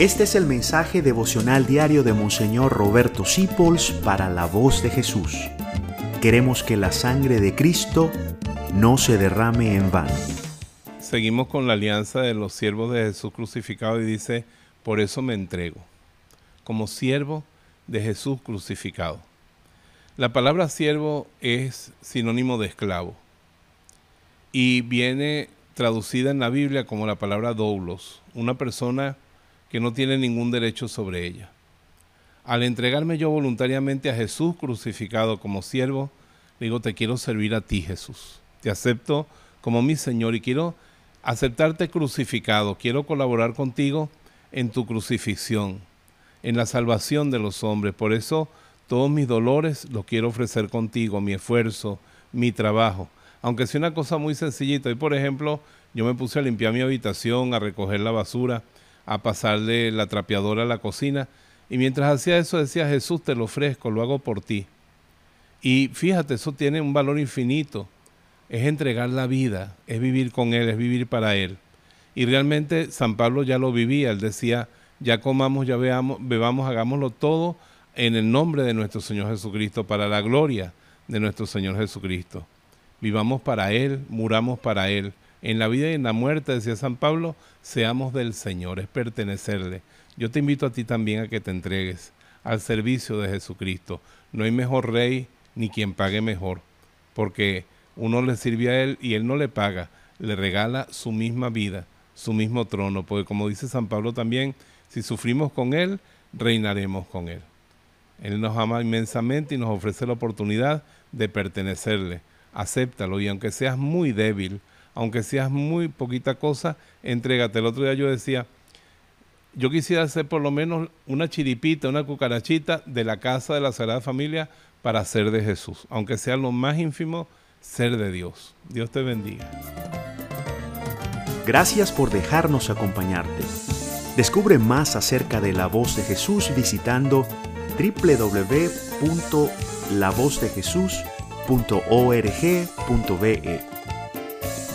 Este es el mensaje devocional diario de Monseñor Roberto Sipols para la voz de Jesús. Queremos que la sangre de Cristo no se derrame en vano. Seguimos con la alianza de los siervos de Jesús crucificado y dice, por eso me entrego, como siervo de Jesús crucificado. La palabra siervo es sinónimo de esclavo y viene traducida en la Biblia como la palabra doulos, una persona que no tiene ningún derecho sobre ella. Al entregarme yo voluntariamente a Jesús crucificado como siervo, digo, te quiero servir a ti Jesús. Te acepto como mi Señor y quiero aceptarte crucificado. Quiero colaborar contigo en tu crucifixión, en la salvación de los hombres. Por eso todos mis dolores los quiero ofrecer contigo, mi esfuerzo, mi trabajo. Aunque sea una cosa muy sencillita. Y por ejemplo, yo me puse a limpiar mi habitación, a recoger la basura a pasarle la trapeadora a la cocina. Y mientras hacía eso decía, Jesús, te lo ofrezco, lo hago por ti. Y fíjate, eso tiene un valor infinito. Es entregar la vida, es vivir con Él, es vivir para Él. Y realmente San Pablo ya lo vivía, él decía, ya comamos, ya veamos, bebamos, hagámoslo todo en el nombre de nuestro Señor Jesucristo, para la gloria de nuestro Señor Jesucristo. Vivamos para Él, muramos para Él. En la vida y en la muerte, decía San Pablo, seamos del Señor, es pertenecerle. Yo te invito a ti también a que te entregues al servicio de Jesucristo. No hay mejor rey ni quien pague mejor, porque uno le sirve a Él y Él no le paga, le regala su misma vida, su mismo trono, porque como dice San Pablo también, si sufrimos con Él, reinaremos con Él. Él nos ama inmensamente y nos ofrece la oportunidad de pertenecerle. Acéptalo y aunque seas muy débil, aunque seas muy poquita cosa, entrégate. El otro día yo decía, yo quisiera hacer por lo menos una chiripita, una cucarachita de la casa de la Sagrada Familia para ser de Jesús, aunque sea lo más ínfimo, ser de Dios. Dios te bendiga. Gracias por dejarnos acompañarte. Descubre más acerca de la voz de Jesús visitando www.lavozdejesús.org.be